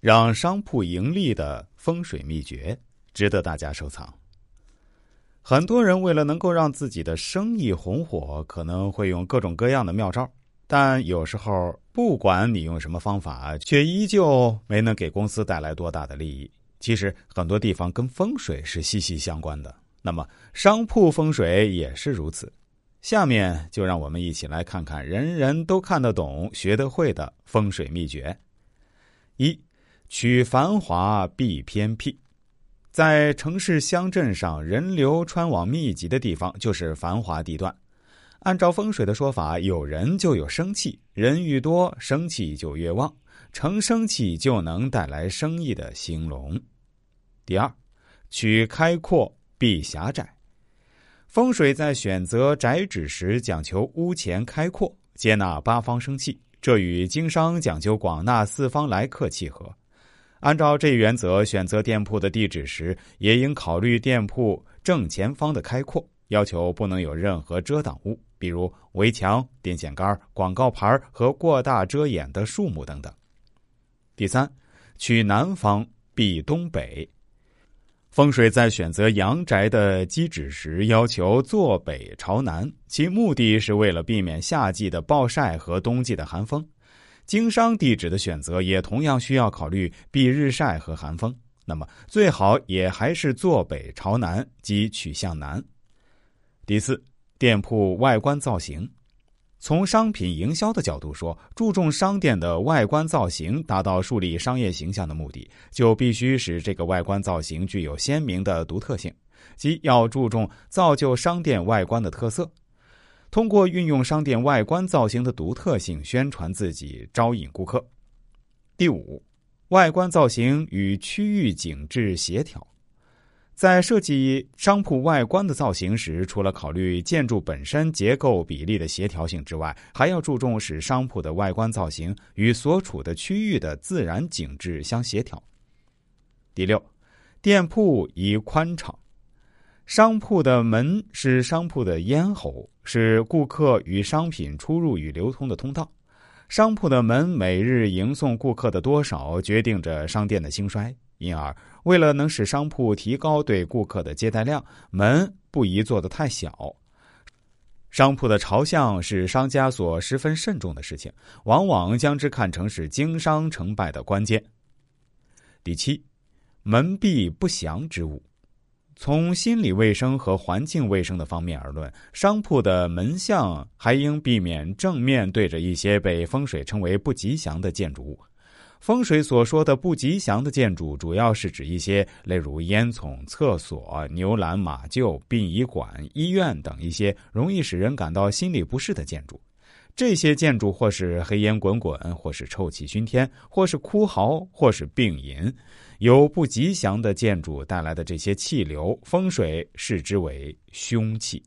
让商铺盈利的风水秘诀，值得大家收藏。很多人为了能够让自己的生意红火，可能会用各种各样的妙招，但有时候不管你用什么方法，却依旧没能给公司带来多大的利益。其实很多地方跟风水是息息相关的，那么商铺风水也是如此。下面就让我们一起来看看人人都看得懂、学得会的风水秘诀。一取繁华避偏僻，在城市乡镇上人流穿网密集的地方就是繁华地段。按照风水的说法，有人就有生气，人愈多，生气就越旺，成生气就能带来生意的兴隆。第二，取开阔避狭窄。风水在选择宅址时讲求屋前开阔，接纳八方生气，这与经商讲究广纳四方来客契合。按照这一原则，选择店铺的地址时，也应考虑店铺正前方的开阔，要求不能有任何遮挡物，比如围墙、电线杆、广告牌和过大遮掩的树木等等。第三，取南方避东北。风水在选择阳宅的基址时，要求坐北朝南，其目的是为了避免夏季的暴晒和冬季的寒风。经商地址的选择也同样需要考虑避日晒和寒风，那么最好也还是坐北朝南，即取向南。第四，店铺外观造型，从商品营销的角度说，注重商店的外观造型，达到树立商业形象的目的，就必须使这个外观造型具有鲜明的独特性，即要注重造就商店外观的特色。通过运用商店外观造型的独特性宣传自己，招引顾客。第五，外观造型与区域景致协调。在设计商铺外观的造型时，除了考虑建筑本身结构比例的协调性之外，还要注重使商铺的外观造型与所处的区域的自然景致相协调。第六，店铺宜宽敞。商铺的门是商铺的咽喉。是顾客与商品出入与流通的通道，商铺的门每日迎送顾客的多少，决定着商店的兴衰。因而，为了能使商铺提高对顾客的接待量，门不宜做得太小。商铺的朝向是商家所十分慎重的事情，往往将之看成是经商成败的关键。第七，门闭不祥之物。从心理卫生和环境卫生的方面而论，商铺的门向还应避免正面对着一些被风水称为不吉祥的建筑物。风水所说的不吉祥的建筑，主要是指一些例如烟囱、厕所、牛栏、马厩、殡仪馆、医院等一些容易使人感到心理不适的建筑。这些建筑或是黑烟滚滚，或是臭气熏天，或是哭嚎，或是病淫。有不吉祥的建筑带来的这些气流，风水视之为凶气。